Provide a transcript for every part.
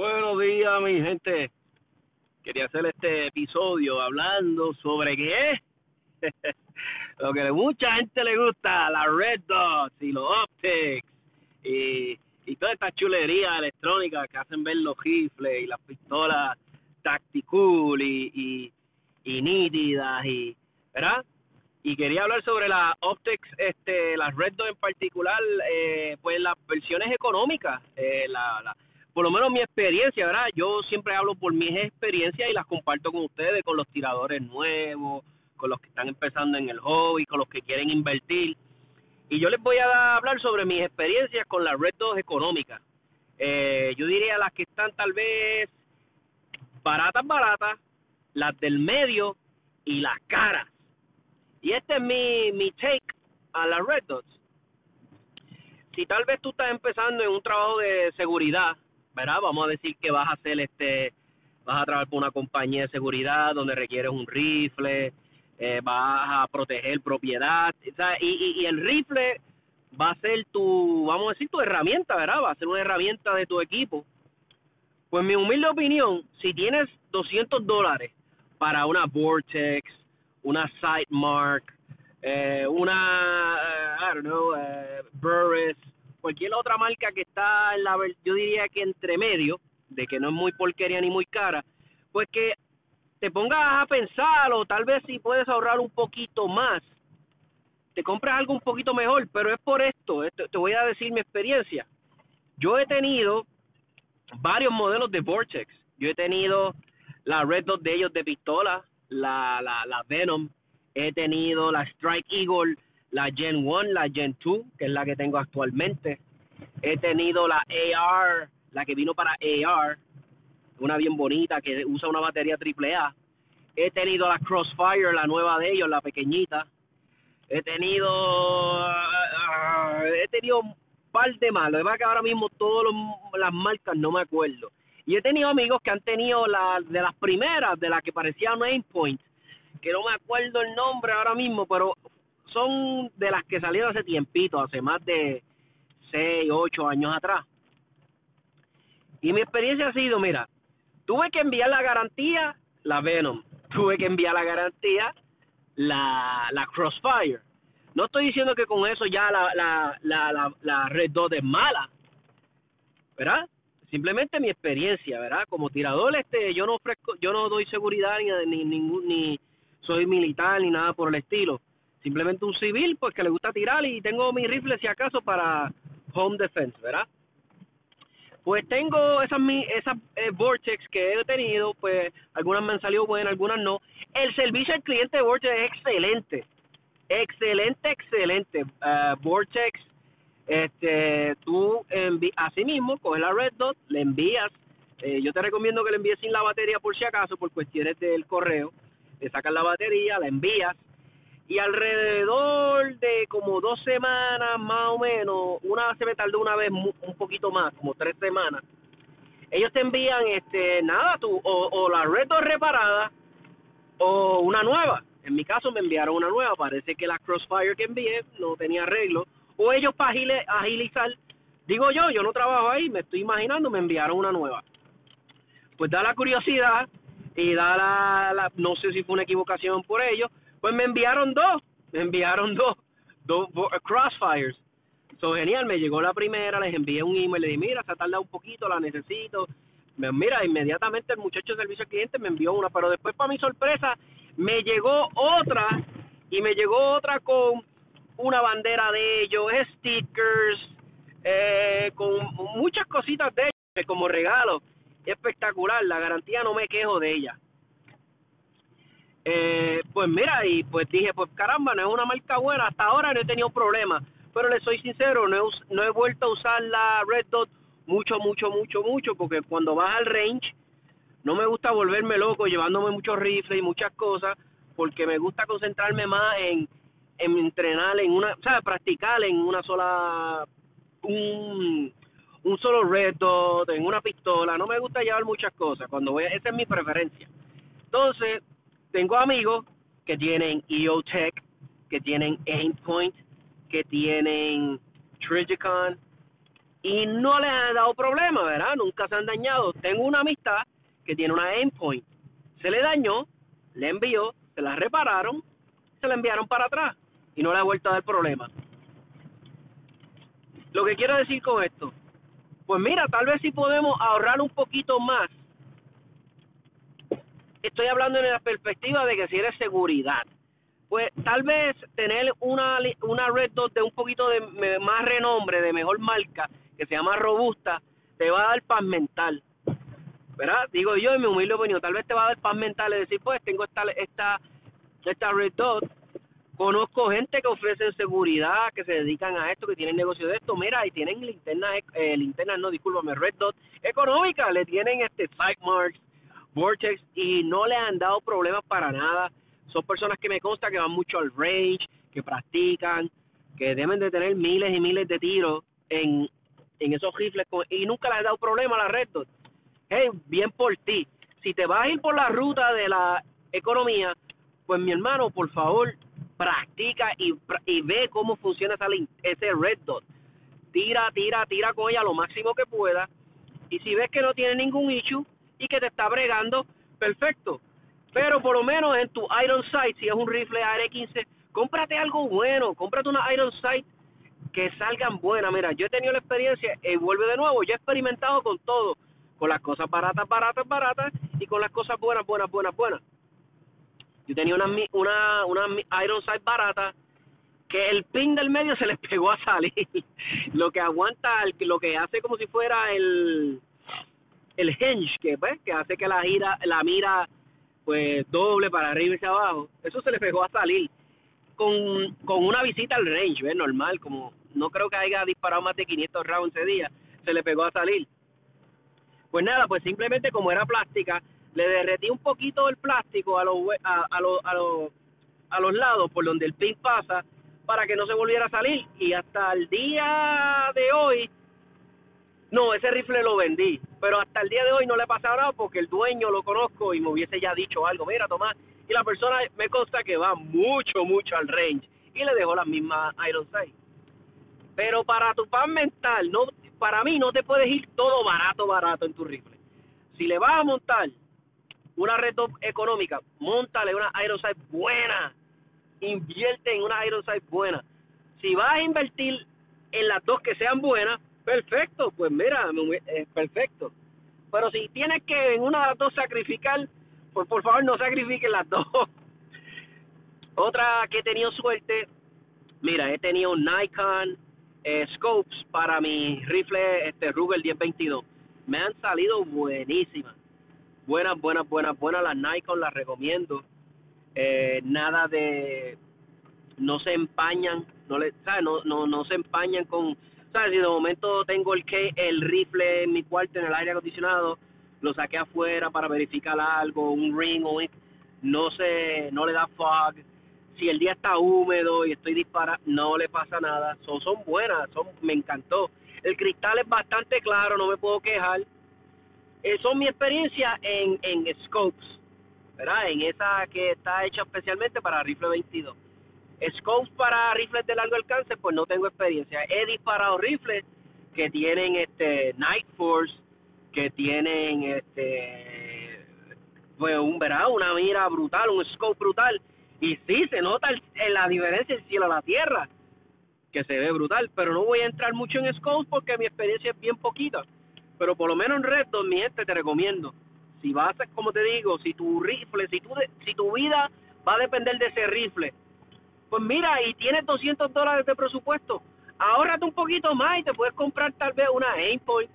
Buenos días, mi gente. Quería hacer este episodio hablando sobre qué lo que mucha gente le gusta, las Red Dots y los Optics y, y toda esta chulería electrónica que hacen ver los rifles y las pistolas Tactical y, y, nítidas y, ¿verdad? Y quería hablar sobre las Optics, este, las Red Dots en particular, eh, pues las versiones económicas, eh, la, la por lo menos mi experiencia, ¿verdad? Yo siempre hablo por mis experiencias y las comparto con ustedes, con los tiradores nuevos, con los que están empezando en el hobby, con los que quieren invertir. Y yo les voy a hablar sobre mis experiencias con las Red 2 económicas. Eh, yo diría las que están tal vez baratas, baratas, las del medio y las caras. Y este es mi, mi take a las Red Dots. Si tal vez tú estás empezando en un trabajo de seguridad, ¿verdad? Vamos a decir que vas a hacer este, vas a trabajar por una compañía de seguridad donde requieres un rifle, eh, vas a proteger propiedad, y, y, el rifle va a ser tu, vamos a decir, tu herramienta, ¿verdad? Va a ser una herramienta de tu equipo. Pues mi humilde opinión, si tienes 200 dólares para una Vortex, una Sightmark, eh, una, uh, I don't know, uh, Burris, cualquier otra marca que está en la, yo diría que entre medio, de que no es muy porquería ni muy cara, pues que te pongas a pensar o tal vez si puedes ahorrar un poquito más, te compras algo un poquito mejor, pero es por esto, esto te voy a decir mi experiencia. Yo he tenido varios modelos de Vortex. Yo he tenido la Red Dot de ellos de pistola, la, la, la Venom, he tenido la Strike Eagle la Gen 1, la Gen 2, que es la que tengo actualmente. He tenido la AR, la que vino para AR, una bien bonita que usa una batería AAA. He tenido la Crossfire, la nueva de ellos, la pequeñita. He tenido he tenido un par de más. Lo que que ahora mismo todas las marcas no me acuerdo. Y he tenido amigos que han tenido la de las primeras, de las que parecían Aim Point, que no me acuerdo el nombre ahora mismo, pero son que salieron hace tiempito, hace más de 6, 8 años atrás. Y mi experiencia ha sido, mira, tuve que enviar la garantía, la Venom, tuve que enviar la garantía, la, Crossfire. No estoy diciendo que con eso ya la, la, la, la, la Red Dot es mala, ¿verdad? Simplemente mi experiencia, ¿verdad? Como tirador, este, yo no ofrezco, yo no doy seguridad ni, ni, ni soy militar ni nada por el estilo simplemente un civil pues que le gusta tirar y tengo mi rifle si acaso para home defense, ¿verdad? Pues tengo esas esas eh, Vortex que he tenido, pues algunas me han salido buenas, algunas no. El servicio al cliente de Vortex es excelente, excelente, excelente. Uh, Vortex, este, tú así mismo coges la Red Dot, le envías, eh, yo te recomiendo que le envíes sin la batería por si acaso, por cuestiones del correo, le sacas la batería, la envías, y alrededor de como dos semanas más o menos, una se me tardó una vez un poquito más, como tres semanas, ellos te envían este nada, tú, o, o la red reparada o una nueva. En mi caso me enviaron una nueva, parece que la Crossfire que envié no tenía arreglo, o ellos para agilizar, digo yo, yo no trabajo ahí, me estoy imaginando, me enviaron una nueva. Pues da la curiosidad y da la, la no sé si fue una equivocación por ellos, pues me enviaron dos, me enviaron dos, dos crossfires. So, genial, me llegó la primera, les envié un email, le dije, mira, se ha tardado un poquito, la necesito. Me, mira, inmediatamente el muchacho de servicio al cliente me envió una, pero después para mi sorpresa me llegó otra y me llegó otra con una bandera de ellos, stickers, eh, con muchas cositas de ellos como regalo. Espectacular, la garantía no me quejo de ella. Eh, pues mira, y pues dije, pues caramba, no es una marca buena, hasta ahora no he tenido problemas, pero le soy sincero, no he, no he vuelto a usar la Red Dot mucho, mucho, mucho, mucho, porque cuando vas al range, no me gusta volverme loco llevándome muchos rifles y muchas cosas, porque me gusta concentrarme más en, en entrenar, en una, o sea, practicar en una sola, un, un solo Red Dot, en una pistola, no me gusta llevar muchas cosas, cuando voy, esa es mi preferencia. Entonces, tengo amigos que tienen, que tienen Aimpoint, que tienen Trigicon, y no les ha dado problema, ¿verdad? Nunca se han dañado. Tengo una amistad que tiene una endpoint. Se le dañó, le envió, se la repararon, se la enviaron para atrás y no le ha vuelto a dar problema. Lo que quiero decir con esto, pues mira, tal vez si podemos ahorrar un poquito más. Estoy hablando en la perspectiva de que si eres seguridad, pues tal vez tener una, una red dot de un poquito de más renombre, de mejor marca, que se llama robusta, te va a dar paz mental. ¿Verdad? Digo yo en mi humilde opinión, tal vez te va a dar paz mental y decir, pues tengo esta, esta, esta red dot Conozco gente que ofrecen seguridad, que se dedican a esto, que tienen negocio de esto. Mira, y tienen linternas, eh, linternas, no, discúlpame, Red Dot económica. Le tienen este Marks, Vortex y no le han dado problemas para nada. Son personas que me consta que van mucho al range, que practican, que deben de tener miles y miles de tiros en, en esos rifles y nunca les ha dado problema a la Red Dot. Hey, bien por ti. Si te vas a ir por la ruta de la economía, pues mi hermano, por favor, practica y, y ve cómo funciona esa, ese red dot. Tira, tira, tira con ella lo máximo que pueda. Y si ves que no tiene ningún issue y que te está bregando, perfecto. Pero por lo menos en tu Iron Sight, si es un rifle AR-15, cómprate algo bueno, cómprate una Iron Sight que salgan buenas. Mira, yo he tenido la experiencia y vuelve de nuevo, yo he experimentado con todo, con las cosas baratas, baratas, baratas y con las cosas buenas, buenas, buenas, buenas. Yo tenía una, una, una Iron Sight barata que el pin del medio se les pegó a salir. lo que aguanta, lo que hace como si fuera el el hinge que pues, que hace que la gira, la mira pues doble para arriba y hacia abajo. Eso se le pegó a salir con, con una visita al range, ¿ves? normal, como no creo que haya disparado más de 500 rounds ese día, se le pegó a salir. Pues nada, pues simplemente como era plástica, le derretí un poquito el plástico a los, a, a, los, a, los, a los lados por donde el pin pasa para que no se volviera a salir y hasta el día de hoy no, ese rifle lo vendí, pero hasta el día de hoy no le he pasado nada porque el dueño lo conozco y me hubiese ya dicho algo, mira Tomás, y la persona me consta que va mucho, mucho al range y le dejó la misma Iron Sight. Pero para tu paz mental, no, para mí no te puedes ir todo barato, barato en tu rifle. Si le vas a montar una red económica, montale una Sight buena, invierte en una Sight buena. Si vas a invertir en las dos que sean buenas, perfecto, pues mira, es perfecto. Pero si tienes que en una de las dos sacrificar, pues por favor no sacrifiques las dos. Otra que he tenido suerte, mira, he tenido Nikon eh, scopes para mi rifle este Ruger 1022. Me han salido buenísimas buenas, buenas, buenas, buenas las Nikon, las recomiendo. Eh, nada de, no se empañan, no le, ¿sabes? No, no, no se empañan con, ¿sabes? Si de momento tengo el que el rifle en mi cuarto en el aire acondicionado, lo saqué afuera para verificar algo, un ring o no se, no le da fog. Si el día está húmedo y estoy disparando, no le pasa nada. Son, son buenas, son, me encantó. El cristal es bastante claro, no me puedo quejar eh, son mi experiencia en, en scopes, ¿verdad? En esa que está hecha especialmente para rifle 22. Scopes para rifles de largo alcance, pues no tengo experiencia. He disparado rifles que tienen este Night Force, que tienen este pues un verano, una mira brutal, un scope brutal y sí se nota en la diferencia del cielo a la tierra, que se ve brutal, pero no voy a entrar mucho en scopes porque mi experiencia es bien poquita pero por lo menos en Red mi gente, te recomiendo. Si vas, a, como te digo, si tu rifle, si tu, si tu vida va a depender de ese rifle, pues mira, y tienes 200 dólares de presupuesto, ahórrate un poquito más y te puedes comprar tal vez una Aimpoint,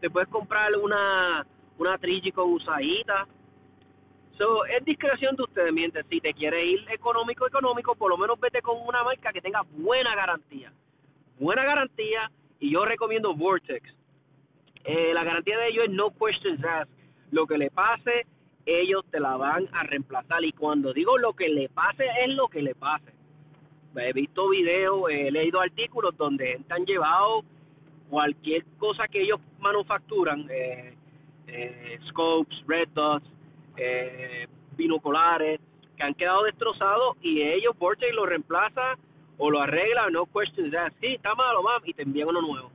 te puedes comprar una, una con usadita. So, es discreción de ustedes, mientras si te quieres ir económico, económico, por lo menos vete con una marca que tenga buena garantía. Buena garantía, y yo recomiendo Vortex eh, la garantía de ellos es no questions asked. Lo que le pase, ellos te la van a reemplazar. Y cuando digo lo que le pase, es lo que le pase. He visto videos, he leído artículos donde han llevado cualquier cosa que ellos manufacturan, eh, eh, scopes, red dots, binoculares, que han quedado destrozados y ellos, Vortex, lo reemplaza o lo arregla, no questions asked. Sí, está malo, y te envían uno nuevo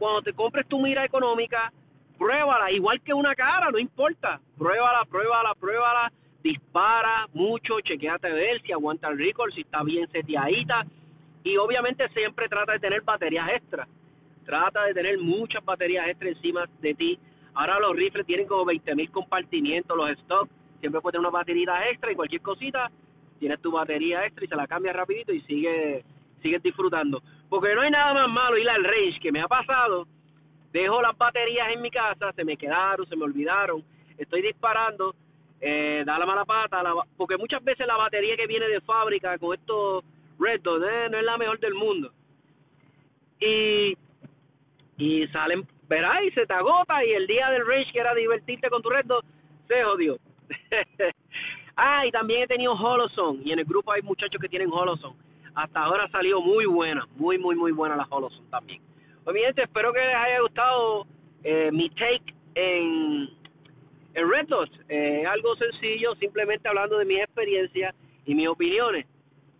cuando te compres tu mira económica, pruébala, igual que una cara, no importa, pruébala, pruébala, pruébala, dispara mucho, chequeate a ver si aguanta el récord, si está bien seteadita, y obviamente siempre trata de tener baterías extra, trata de tener muchas baterías extra encima de ti, ahora los rifles tienen como 20.000 compartimientos, los stocks, siempre puedes tener una batería extra y cualquier cosita, tienes tu batería extra y se la cambias rapidito y sigue sigues disfrutando. Porque no hay nada más malo ir al range que me ha pasado. Dejo las baterías en mi casa, se me quedaron, se me olvidaron. Estoy disparando, eh, da la mala pata, porque muchas veces la batería que viene de fábrica con estos Red eh, no es la mejor del mundo. Y, y salen, verás, y se te agota. Y el día del range que era divertirte con tu Red se jodió. ah, y también he tenido Holoson. Y en el grupo hay muchachos que tienen Holoson hasta ahora ha salido muy buena, muy, muy, muy buena la Holoson también. Pues mi gente, espero que les haya gustado eh, mi take en, en Red Dot. Eh, algo sencillo, simplemente hablando de mis experiencias y mis opiniones.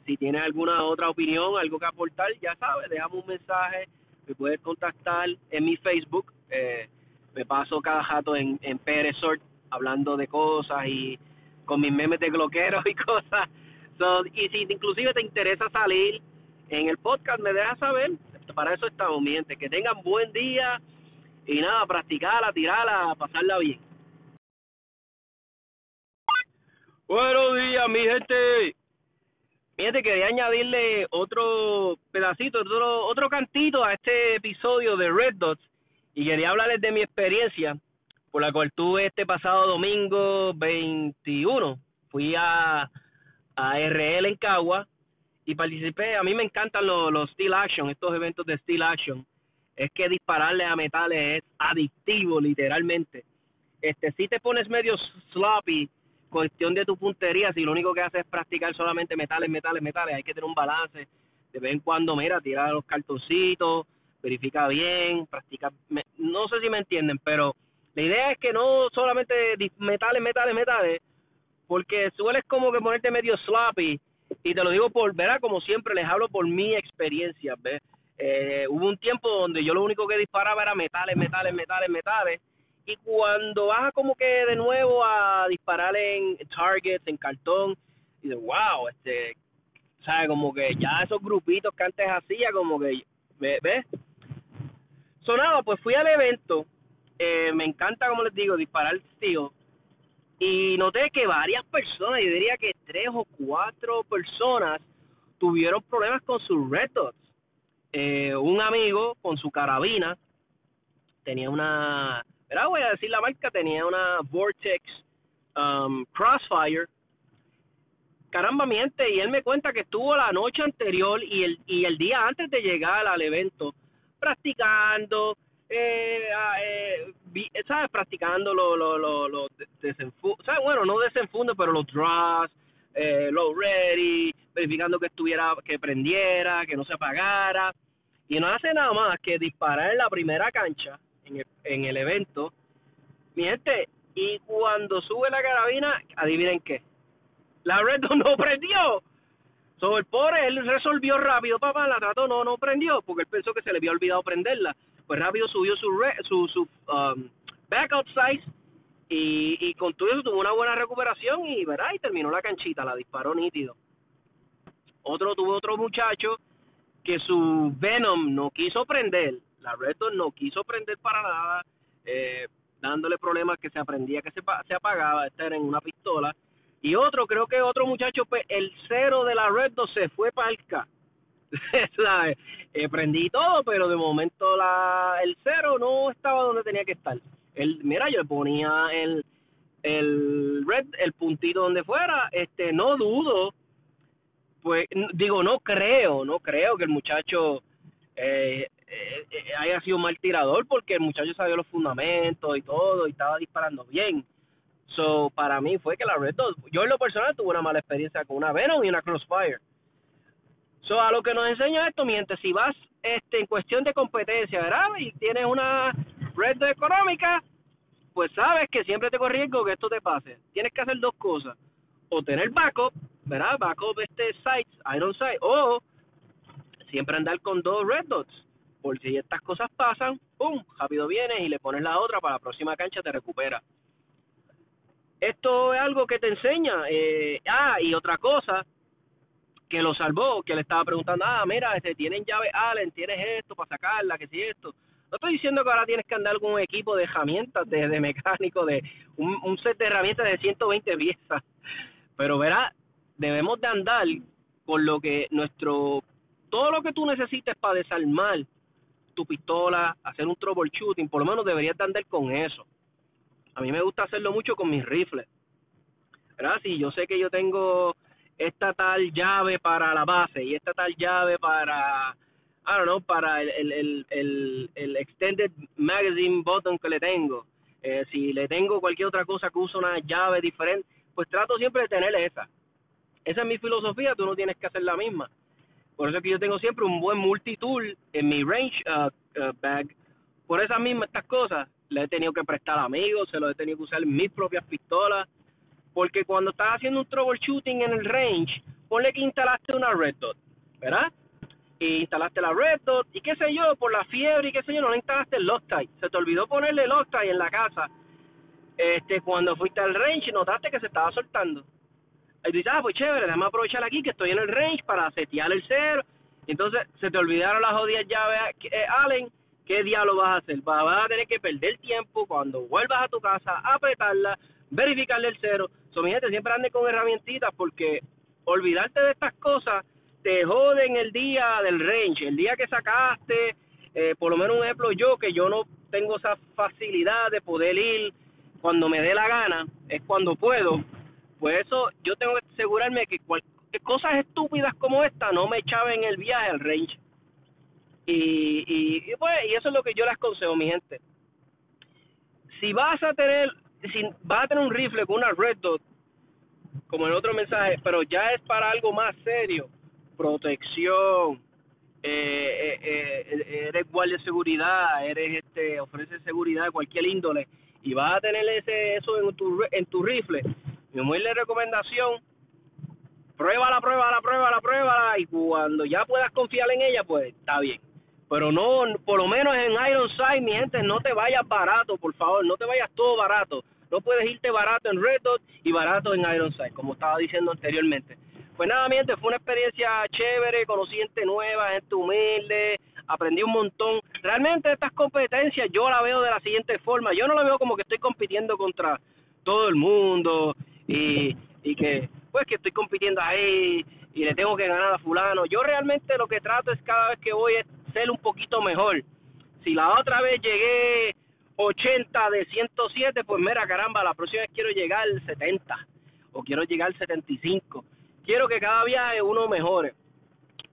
Si tienes alguna otra opinión, algo que aportar, ya sabes, déjame un mensaje, me puedes contactar en mi Facebook. Eh, me paso cada jato en, en Pérez hablando de cosas y con mis memes de gloqueros y cosas y si inclusive te interesa salir en el podcast, me dejas saber. Para eso estamos, mi. Que tengan buen día y nada, practicarla, tirarla, pasarla bien. Buenos días, mi gente. Gente, quería añadirle otro pedacito, otro, otro cantito a este episodio de Red Dots y quería hablarles de mi experiencia por la cual tuve este pasado domingo 21. Fui a a RL en Cagua y participé. A mí me encantan los, los Steel Action, estos eventos de Steel Action. Es que dispararle a metales es adictivo, literalmente. Este, si te pones medio sloppy, cuestión de tu puntería, si lo único que haces es practicar solamente metales, metales, metales, hay que tener un balance. De vez en cuando, mira, tira los cartoncitos, verifica bien, practica. no sé si me entienden, pero la idea es que no solamente metales, metales, metales, porque sueles como que ponerte medio sloppy y te lo digo por, verá, como siempre les hablo por mi experiencia, ¿ves? Eh, hubo un tiempo donde yo lo único que disparaba era metales, metales, metales, metales y cuando vas como que de nuevo a disparar en targets, en cartón, y de wow, este, ¿sabes? Como que ya esos grupitos que antes hacía, como que, ¿ves? Sonaba, pues fui al evento, eh, me encanta, como les digo, disparar tío y noté que varias personas, yo diría que tres o cuatro personas tuvieron problemas con sus Red Eh, un amigo con su carabina tenía una, ¿verdad? Voy a decir la marca, tenía una Vortex um, Crossfire. Caramba, miente, y él me cuenta que estuvo la noche anterior y el, y el día antes de llegar al evento practicando, eh, ah, eh, ¿sabes? Practicando los lo, lo, lo ¿sabes? Bueno, no desenfundo, pero los draws, eh, los ready, verificando que estuviera, que prendiera, que no se apagara. Y no hace nada más que disparar en la primera cancha, en el, en el evento. Mi gente, y cuando sube la carabina, adivinen qué. La red no prendió. So, el pobre, él resolvió rápido, papá, la trató, no, no prendió, porque él pensó que se le había olvidado prenderla pues rápido subió su su, su um, backup size y, y con todo eso tuvo una buena recuperación y verá y terminó la canchita, la disparó nítido. Otro tuvo otro muchacho que su Venom no quiso prender, la Red no quiso prender para nada, eh, dándole problemas que se aprendía que se, se apagaba, esta era en una pistola. Y otro, creo que otro muchacho, pues el cero de la Red se fue para el K. ¿sabes? Eh, prendí todo, pero de momento la, el cero no estaba donde tenía que estar. El, mira, yo ponía el, el red, el puntito donde fuera, este, no dudo, pues digo, no creo, no creo que el muchacho eh, eh, eh, haya sido mal tirador, porque el muchacho sabía los fundamentos y todo, y estaba disparando bien. So, para mí fue que la Red yo en lo personal tuve una mala experiencia con una Venom y una Crossfire So, a lo que nos enseña esto, mientras si vas este en cuestión de competencia, ¿verdad? Y tienes una red económica, pues sabes que siempre te corre riesgo que esto te pase. Tienes que hacer dos cosas. O tener backup, ¿verdad? Backup este sites, iron sight, o siempre andar con dos red dots. Por si estas cosas pasan, ¡pum! Rápido vienes y le pones la otra para la próxima cancha te recupera. Esto es algo que te enseña. Eh, ah, y otra cosa que lo salvó, que le estaba preguntando, ah, mira, este, tienen llave Allen, tienes esto para sacarla, que si esto. No estoy diciendo que ahora tienes que andar con un equipo de herramientas, de, mecánico, de un, un set de herramientas de 120 piezas. Pero verá, debemos de andar con lo que nuestro, todo lo que tú necesites para desarmar tu pistola, hacer un troubleshooting, por lo menos deberías de andar con eso. A mí me gusta hacerlo mucho con mis rifles. ¿Verdad? Si yo sé que yo tengo esta tal llave para la base y esta tal llave para, I don't para el, el, el, el, extended magazine button que le tengo. Eh, si le tengo cualquier otra cosa que usa una llave diferente, pues trato siempre de tener esa. Esa es mi filosofía, tú no tienes que hacer la misma. Por eso es que yo tengo siempre un buen multitool en mi range uh, uh, bag. Por esas mismas estas cosas, le he tenido que prestar a amigos, se lo he tenido que usar en mis propias pistolas. Porque cuando estás haciendo un troubleshooting en el range, ponle que instalaste una red dot, ¿verdad? Y instalaste la red dot, y qué sé yo, por la fiebre y qué sé yo, no le instalaste el Loctite. Se te olvidó ponerle el Loctite en la casa. Este, cuando fuiste al range, notaste que se estaba soltando y dices, ah, pues chévere, déjame aprovechar aquí que estoy en el range para setear el cero. Entonces, se te olvidaron las jodidas llaves, eh, Allen, ¿qué diablo vas a hacer? Vas a tener que perder tiempo cuando vuelvas a tu casa, apretarla, verificarle el cero. So, mi gente, siempre ande con herramientitas porque olvidarte de estas cosas te joden el día del range, el día que sacaste, eh, por lo menos un ejemplo yo, que yo no tengo esa facilidad de poder ir cuando me dé la gana, es cuando puedo, pues eso yo tengo que asegurarme que, cosas estúpidas como esta no me echaban el viaje al range. Y, y, pues, y eso es lo que yo les aconsejo, mi gente. Si vas a tener, si vas a tener un rifle con una red dot, como en otro mensaje, pero ya es para algo más serio, protección, eh, eh, eh, eres guardia de seguridad, eres este, ofreces seguridad de cualquier índole y vas a tener ese eso en tu en tu rifle, mi humilde recomendación, pruébala, pruébala, pruébala, pruébala y cuando ya puedas confiar en ella, pues está bien. Pero no, por lo menos en Ironside, mi gente, no te vayas barato, por favor, no te vayas todo barato. No puedes irte barato en Red Dot y barato en Ironside, como estaba diciendo anteriormente. Pues nada, mi gente, fue una experiencia chévere, conocí gente nueva, gente humilde, aprendí un montón. Realmente estas competencias yo la veo de la siguiente forma. Yo no la veo como que estoy compitiendo contra todo el mundo y, y que pues que estoy compitiendo ahí y le tengo que ganar a fulano. Yo realmente lo que trato es cada vez que voy es ser un poquito mejor. Si la otra vez llegué 80 de 107, pues mira, caramba, la próxima vez quiero llegar al 70 o quiero llegar al 75. Quiero que cada viaje uno mejore.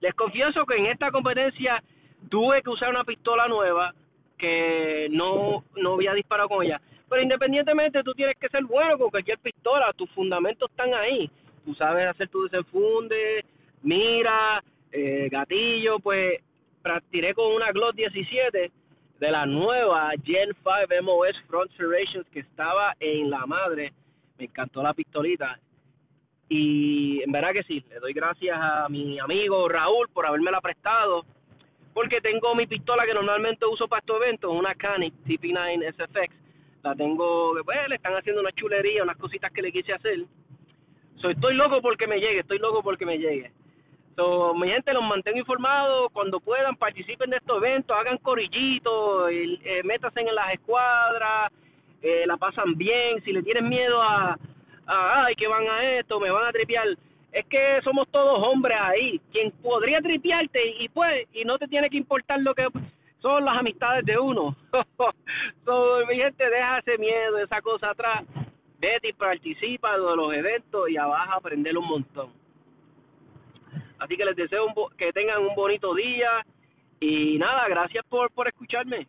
Les confieso que en esta competencia tuve que usar una pistola nueva que no, no había disparado con ella. Pero independientemente, tú tienes que ser bueno con cualquier pistola, tus fundamentos están ahí. Tú sabes hacer tu desenfunde, mira, eh, gatillo, pues practiqué con una Glock 17 de la nueva Gen 5 MOS Front Serrations que estaba en la madre. Me encantó la pistolita. Y en verdad que sí, le doy gracias a mi amigo Raúl por haberme la prestado. Porque tengo mi pistola que normalmente uso para estos eventos, una Canic TP9 SFX la tengo, pues le están haciendo una chulería, unas cositas que le quise hacer. So, estoy loco porque me llegue, estoy loco porque me llegue. So, mi gente los mantengo informados, cuando puedan participen de estos eventos, hagan corillitos, eh, métanse en las escuadras, eh, la pasan bien, si le tienen miedo a, a, ay, que van a esto, me van a tripear, es que somos todos hombres ahí, quien podría tripearte y pues, y no te tiene que importar lo que son las amistades de uno. so, mi gente, deja ese miedo, esa cosa atrás. Vete y participa de los eventos y vas a aprender un montón. Así que les deseo que tengan un bonito día y nada, gracias por, por escucharme.